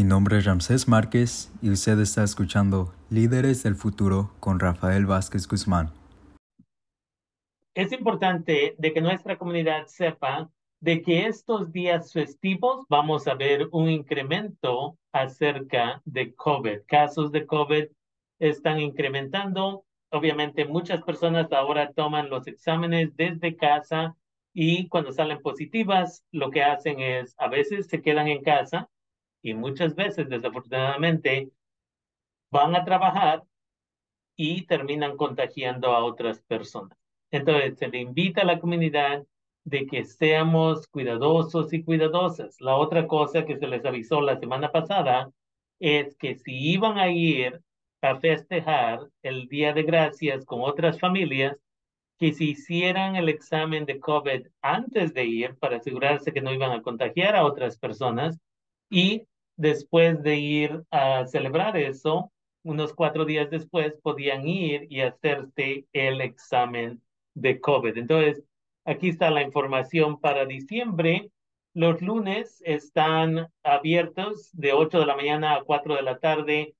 Mi nombre es Ramsés Márquez y usted está escuchando Líderes del Futuro con Rafael Vázquez Guzmán. Es importante de que nuestra comunidad sepa de que estos días festivos vamos a ver un incremento acerca de COVID. Casos de COVID están incrementando. Obviamente muchas personas ahora toman los exámenes desde casa y cuando salen positivas, lo que hacen es a veces se quedan en casa y muchas veces, desafortunadamente, van a trabajar y terminan contagiando a otras personas. Entonces, se le invita a la comunidad de que seamos cuidadosos y cuidadosas. La otra cosa que se les avisó la semana pasada es que si iban a ir a festejar el Día de Gracias con otras familias, que se hicieran el examen de COVID antes de ir para asegurarse que no iban a contagiar a otras personas y después de ir a celebrar eso, unos cuatro días después podían ir y hacerse el examen de COVID. Entonces, aquí está la información para diciembre. Los lunes están abiertos de 8 de la mañana a 4 de la tarde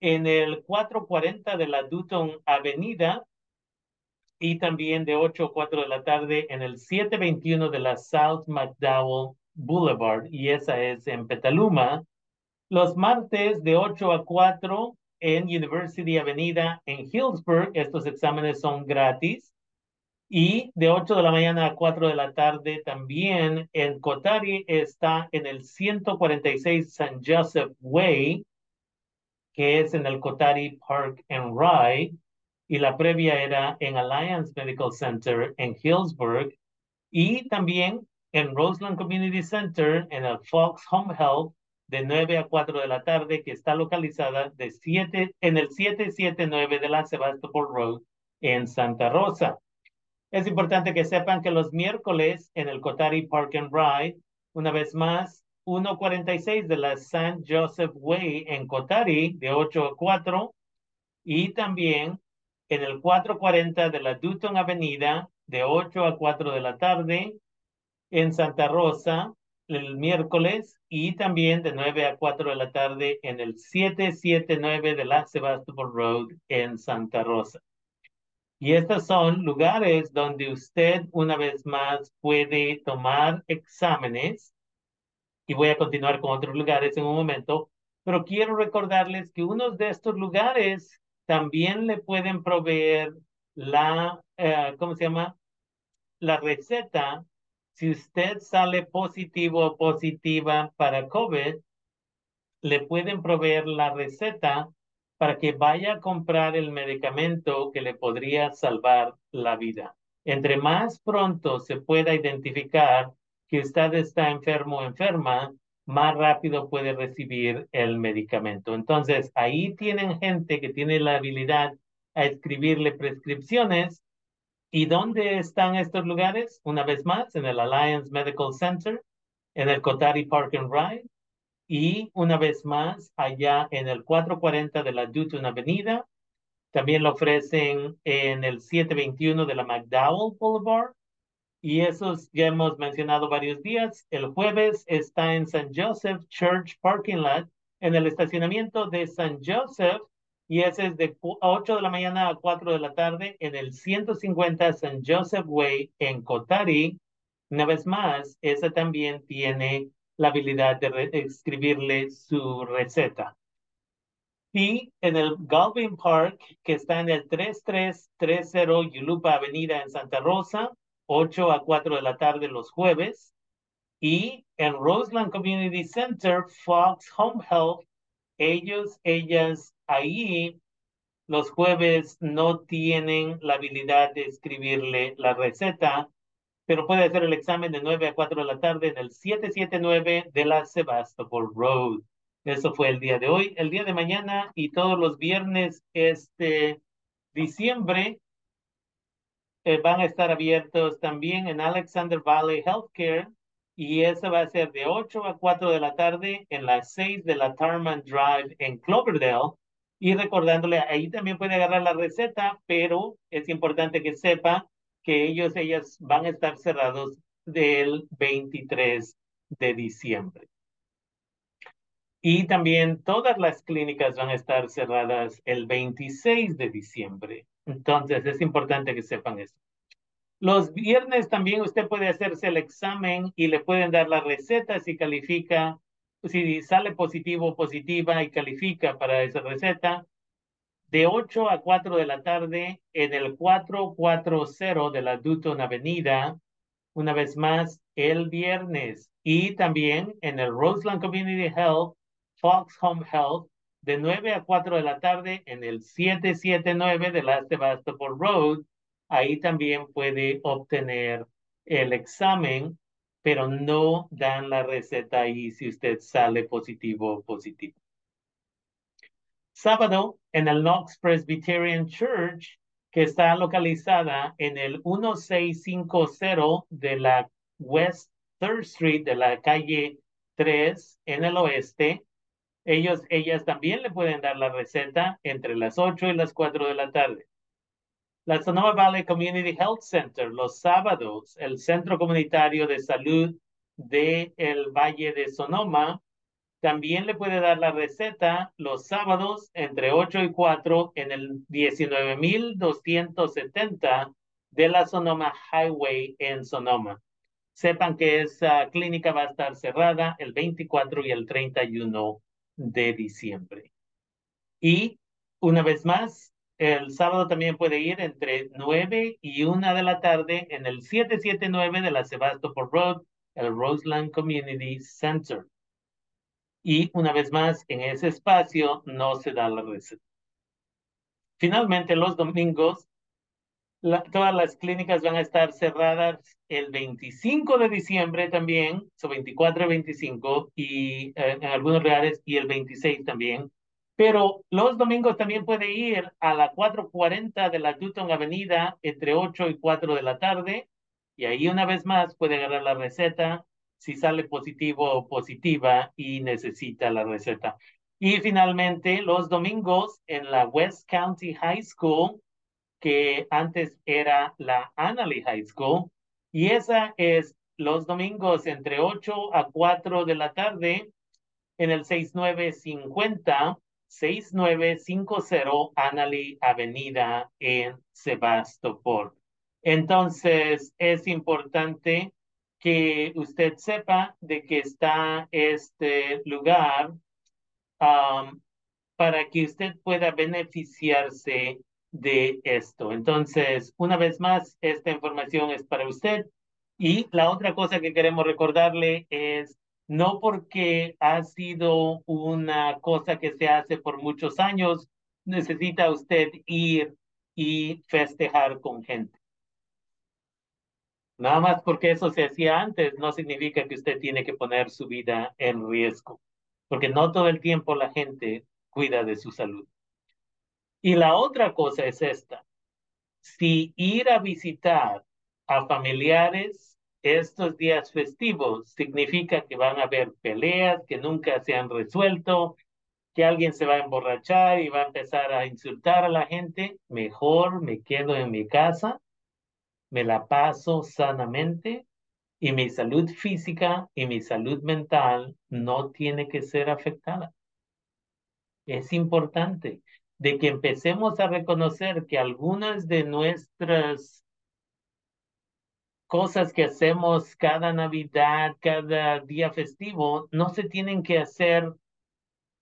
en el 440 de la Dutton Avenida y también de 8 a 4 de la tarde en el 721 de la South McDowell Boulevard, y esa es en Petaluma. Los martes de 8 a 4 en University Avenida en Hillsburg, estos exámenes son gratis. Y de 8 de la mañana a 4 de la tarde también en Cotari está en el 146 St. Joseph Way, que es en el Cotari Park and Ride y la previa era en Alliance Medical Center en Hillsburg y también en Roseland Community Center en el Fox Home Health de 9 a 4 de la tarde que está localizada de 7, en el 779 de la Sebastopol Road en Santa Rosa. Es importante que sepan que los miércoles en el Cotari Park and Ride, una vez más, 146 de la St. Joseph Way en Cotari de 8 a 4 y también en el 440 de la Dutton Avenida de 8 a 4 de la tarde, en Santa Rosa el miércoles y también de 9 a 4 de la tarde en el 779 de la Sebastopol Road en Santa Rosa. Y estos son lugares donde usted una vez más puede tomar exámenes y voy a continuar con otros lugares en un momento, pero quiero recordarles que uno de estos lugares también le pueden proveer la, eh, ¿cómo se llama? La receta. Si usted sale positivo o positiva para COVID, le pueden proveer la receta para que vaya a comprar el medicamento que le podría salvar la vida. Entre más pronto se pueda identificar que usted está enfermo o enferma, más rápido puede recibir el medicamento. Entonces, ahí tienen gente que tiene la habilidad a escribirle prescripciones. ¿Y dónde están estos lugares? Una vez más, en el Alliance Medical Center, en el Cotari Park and Ride, y una vez más, allá en el 440 de la Dutton Avenida. También lo ofrecen en el 721 de la McDowell Boulevard y esos ya hemos mencionado varios días. El jueves está en San Joseph Church Parking Lot, en el estacionamiento de San Joseph, y ese es de 8 de la mañana a 4 de la tarde en el 150 San Joseph Way en Cotari. Una vez más, ese también tiene la habilidad de escribirle su receta. Y en el Galvin Park, que está en el 3330 Yulupa Avenida en Santa Rosa, 8 a 4 de la tarde los jueves. Y en Roseland Community Center, Fox Home Health, ellos, ellas ahí los jueves no tienen la habilidad de escribirle la receta, pero puede hacer el examen de 9 a 4 de la tarde en el 779 de la Sebastopol Road. Eso fue el día de hoy. El día de mañana y todos los viernes, este diciembre, eh, van a estar abiertos también en Alexander Valley Healthcare y eso va a ser de 8 a 4 de la tarde en las 6 de la Tarman Drive en Cloverdale. Y recordándole, ahí también puede agarrar la receta, pero es importante que sepa que ellos, ellas van a estar cerrados del 23 de diciembre. Y también todas las clínicas van a estar cerradas el 26 de diciembre. Entonces es importante que sepan eso. Los viernes también usted puede hacerse el examen y le pueden dar la receta si califica, si sale positivo positiva y califica para esa receta. De 8 a 4 de la tarde en el 440 de la Dutton Avenida, una vez más el viernes. Y también en el Roseland Community Health, Fox Home Health, de 9 a 4 de la tarde en el 779 de la Sebastopol Road, ahí también puede obtener el examen, pero no dan la receta ahí si usted sale positivo o positivo. Sábado, en el Knox Presbyterian Church, que está localizada en el 1650 de la West Third Street de la calle 3 en el oeste. Ellos, ellas también le pueden dar la receta entre las 8 y las 4 de la tarde. La Sonoma Valley Community Health Center, los sábados, el Centro Comunitario de Salud de el Valle de Sonoma, también le puede dar la receta los sábados entre 8 y 4 en el 19.270 de la Sonoma Highway en Sonoma. Sepan que esa clínica va a estar cerrada el 24 y el 31 de diciembre. Y una vez más, el sábado también puede ir entre 9 y 1 de la tarde en el 779 de la Sebastopol Road, el Roseland Community Center. Y una vez más, en ese espacio no se da la receta. Finalmente, los domingos, todas las clínicas van a estar cerradas el 25 de diciembre también, son 24 y 25, y en algunos lugares, y el 26 también. Pero los domingos también puede ir a la 440 de la Dutton Avenida entre 8 y 4 de la tarde, y ahí una vez más puede agarrar la receta si sale positivo o positiva y necesita la receta. Y finalmente, los domingos en la West County High School, que antes era la Annalee High School, y esa es los domingos entre 8 a 4 de la tarde en el 6950, 6950 Annalee Avenida en Sebastopol. Entonces, es importante que usted sepa de que está este lugar para que usted pueda beneficiarse de esto. Entonces, una vez más, esta información es para usted. Y la otra cosa que queremos recordarle es, no porque ha sido una cosa que se hace por muchos años, necesita usted ir y festejar con gente. Nada más porque eso se hacía antes no significa que usted tiene que poner su vida en riesgo, porque no todo el tiempo la gente cuida de su salud. Y la otra cosa es esta. Si ir a visitar a familiares estos días festivos significa que van a haber peleas que nunca se han resuelto, que alguien se va a emborrachar y va a empezar a insultar a la gente, mejor me quedo en mi casa me la paso sanamente y mi salud física y mi salud mental no tiene que ser afectada. Es importante de que empecemos a reconocer que algunas de nuestras cosas que hacemos cada Navidad, cada día festivo, no se tienen que hacer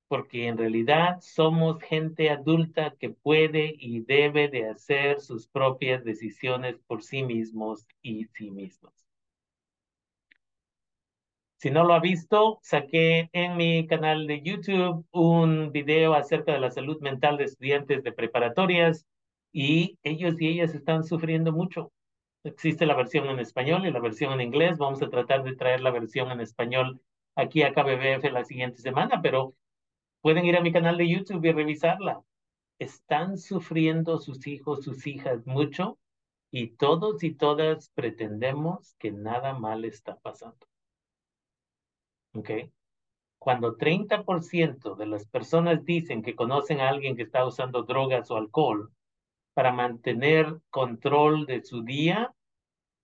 porque en realidad somos gente adulta que puede y debe de hacer sus propias decisiones por sí mismos y sí mismos. Si no lo ha visto, saqué en mi canal de YouTube un video acerca de la salud mental de estudiantes de preparatorias y ellos y ellas están sufriendo mucho. Existe la versión en español y la versión en inglés. Vamos a tratar de traer la versión en español aquí a KBBF la siguiente semana, pero Pueden ir a mi canal de YouTube y revisarla. Están sufriendo sus hijos, sus hijas mucho y todos y todas pretendemos que nada mal está pasando. ¿Ok? Cuando 30% de las personas dicen que conocen a alguien que está usando drogas o alcohol para mantener control de su día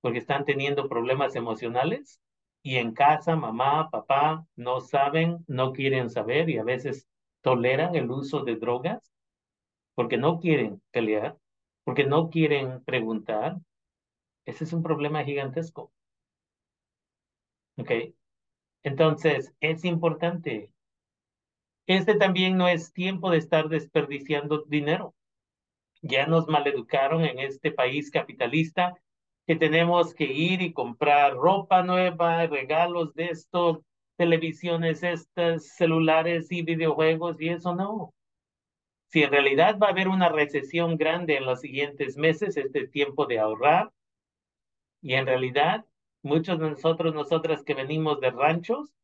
porque están teniendo problemas emocionales, y en casa mamá, papá no saben, no quieren saber y a veces toleran el uso de drogas porque no quieren pelear, porque no quieren preguntar, ese es un problema gigantesco. ¿Ok? Entonces, es importante. Este también no es tiempo de estar desperdiciando dinero. Ya nos maleducaron en este país capitalista que tenemos que ir y comprar ropa nueva, regalos de esto, televisiones estas, celulares y videojuegos y eso no. Si en realidad va a haber una recesión grande en los siguientes meses, este es tiempo de ahorrar. Y en realidad, muchos de nosotros, nosotras que venimos de ranchos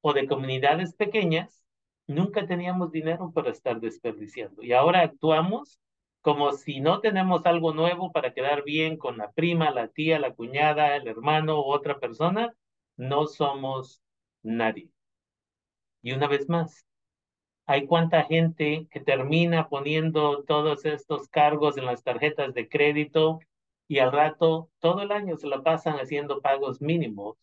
o de comunidades pequeñas, nunca teníamos dinero para estar desperdiciando. Y ahora actuamos como si no tenemos algo nuevo para quedar bien con la prima, la tía, la cuñada, el hermano u otra persona, no somos nadie. Y una vez más, hay cuánta gente que termina poniendo todos estos cargos en las tarjetas de crédito y al rato todo el año se la pasan haciendo pagos mínimos.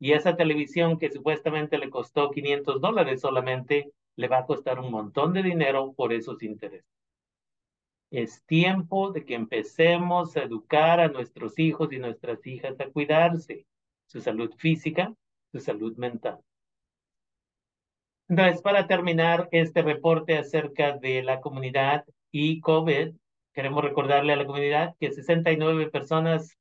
Y esa televisión que supuestamente le costó 500 dólares solamente, le va a costar un montón de dinero por esos intereses. Es tiempo de que empecemos a educar a nuestros hijos y nuestras hijas a cuidarse, su salud física, su salud mental. Entonces, para terminar este reporte acerca de la comunidad y COVID, queremos recordarle a la comunidad que 69 personas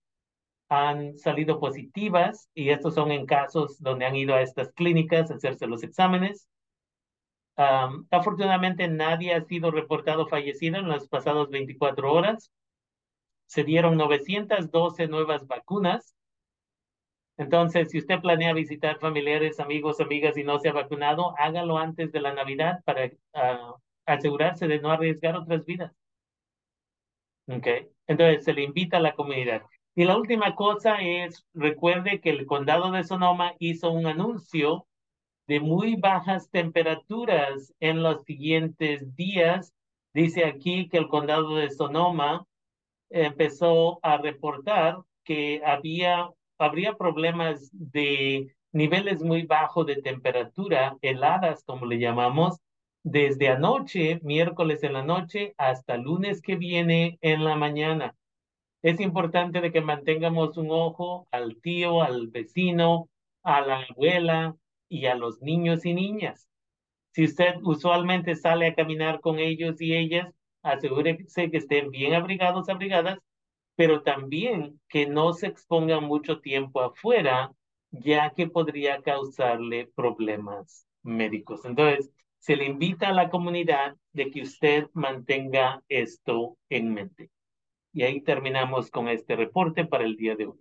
han salido positivas y estos son en casos donde han ido a estas clínicas a hacerse los exámenes afortunadamente nadie ha sido reportado fallecido en las pasadas 24 horas. Se dieron 912 nuevas vacunas. Entonces, si usted planea visitar familiares, amigos, amigas y no se ha vacunado, hágalo antes de la Navidad para ah, asegurarse de no arriesgar otras vidas. Okay. Entonces, se le invita a la comunidad. Y la última cosa es, recuerde que el condado de Sonoma hizo un anuncio de muy bajas temperaturas en los siguientes días. Dice aquí que el condado de Sonoma empezó a reportar que había, habría problemas de niveles muy bajos de temperatura, heladas como le llamamos, desde anoche, miércoles en la noche, hasta lunes que viene en la mañana. Es importante de que mantengamos un ojo al tío, al vecino, a la abuela, y a los niños y niñas. Si usted usualmente sale a caminar con ellos y ellas, asegúrese que estén bien abrigados, abrigadas, pero también que no se expongan mucho tiempo afuera, ya que podría causarle problemas médicos. Entonces, se le invita a la comunidad de que usted mantenga esto en mente. Y ahí terminamos con este reporte para el día de hoy.